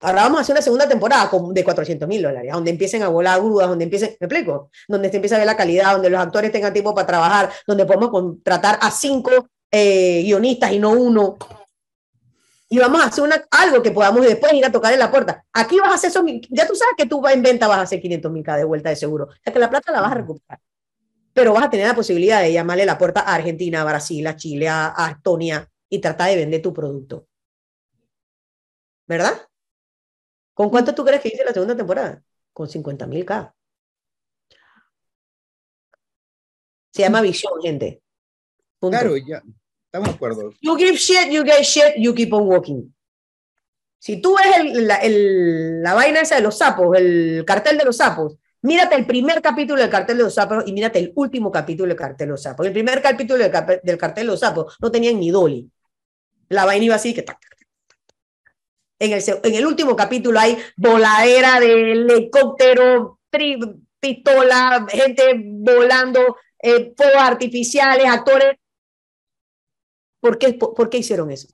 Ahora vamos a hacer una segunda temporada de 400 mil dólares, donde empiecen a volar grúas, donde empiecen, ¿me explico? Donde se empieza a ver la calidad, donde los actores tengan tiempo para trabajar, donde podemos contratar a cinco eh, guionistas y no uno. Y vamos a hacer algo que podamos después ir a tocar en la puerta. Aquí vas a hacer mil- ya tú sabes que tú en venta vas a hacer 500 mil de vuelta de seguro. O que la plata la vas a recuperar. Pero vas a tener la posibilidad de llamarle la puerta a Argentina, a Brasil, a Chile, a, a Estonia y tratar de vender tu producto. ¿Verdad? ¿Con cuánto tú crees que hice la segunda temporada? Con 50 mil K. Se llama visión, gente. Punto. Claro, ya, estamos de acuerdo. You give shit, you get shit, you keep on walking. Si tú ves el- la, el- la vaina esa de los sapos, el cartel de los sapos, mírate el primer capítulo del cartel de los sapos y mírate el último capítulo del cartel de los sapos. El primer capítulo del, cap- del cartel de los sapos no tenían ni dolly. La vaina iba así que. En el, en el último capítulo hay voladera de helicóptero, tri- pistola, gente volando, eh, fuegos artificiales, actores. ¿Por qué, por, por qué hicieron eso?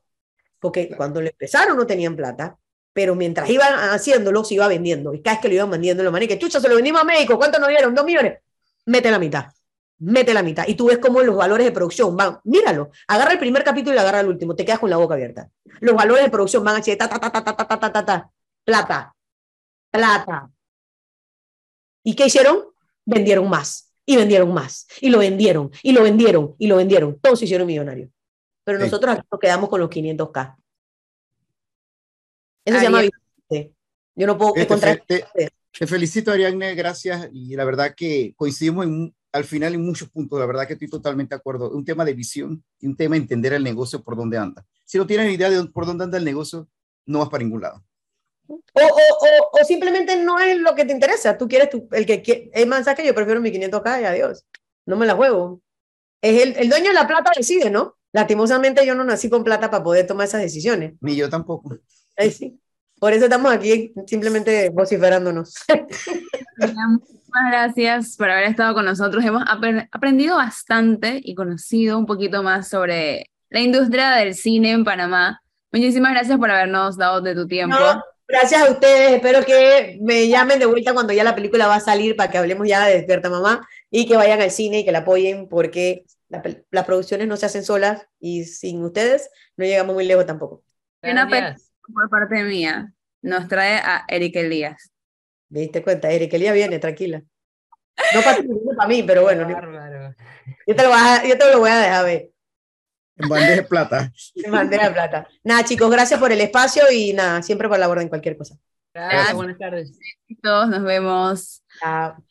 Porque Claro. cuando lo empezaron no tenían plata, pero mientras iban haciéndolo, se iba vendiendo. Y cada vez que lo iban vendiendo, lo que chucha, se lo vendimos a México, ¿cuánto nos dieron? Dos millones. Mete la mitad. Mete la mitad. Y tú ves cómo los valores de producción van. Míralo. Agarra el primer capítulo y agarra el último. Te quedas con la boca abierta. Los valores de producción van así, ta, ta, ta, ta, ta, ta, ta, ta, ta, ta. Plata. Plata. ¿Y qué hicieron? Vendieron más. Y vendieron más. Y lo vendieron. Y lo vendieron. Y lo vendieron. Todos se hicieron millonarios. Pero Sí. nosotros aquí nos quedamos con los 500K. Eso se Ahí llama. Yo no puedo Te, encontrar. te- te felicito, Ariadne, gracias. Y la verdad que coincidimos en- al final en muchos puntos. La verdad que estoy totalmente de acuerdo. Un tema de visión y un tema de entender el negocio por dónde anda. Si no tienes idea de dónde- por dónde anda el negocio, no vas para ningún lado. O, o, o, o simplemente no es lo que te interesa. Tú quieres tu, el que quiere. Es más, que yo prefiero mi 500K y adiós. No me la juego. Es el, el dueño de la plata decide, ¿no? Lastimosamente yo no nací con plata para poder tomar esas decisiones. Ni yo tampoco. Ahí sí. Por eso estamos aquí simplemente vociferándonos. Muchas gracias por haber estado con nosotros. Hemos apre- aprendido bastante y conocido un poquito más sobre la industria del cine en Panamá. Muchísimas gracias por habernos dado de tu tiempo. No, gracias a ustedes. Espero que me llamen de vuelta cuando ya la película va a salir para que hablemos ya de Despierta Mamá y que vayan al cine y que la apoyen porque la las producciones no se hacen solas y sin ustedes no llegamos muy lejos tampoco. Una Gracias. Por parte mía, nos trae a Eric Elías. ¿Me diste cuenta, Eric? El día viene, tranquila. No para ti, no para mí, pero bueno, bárbaro. yo te, lo voy a, yo te lo voy a dejar ver. En bandeja de plata. en Bandera de plata. Nada, chicos, gracias por el espacio y nada, siempre por la orden cualquier cosa. Gracias, buenas tardes. Todos nos vemos. Chao.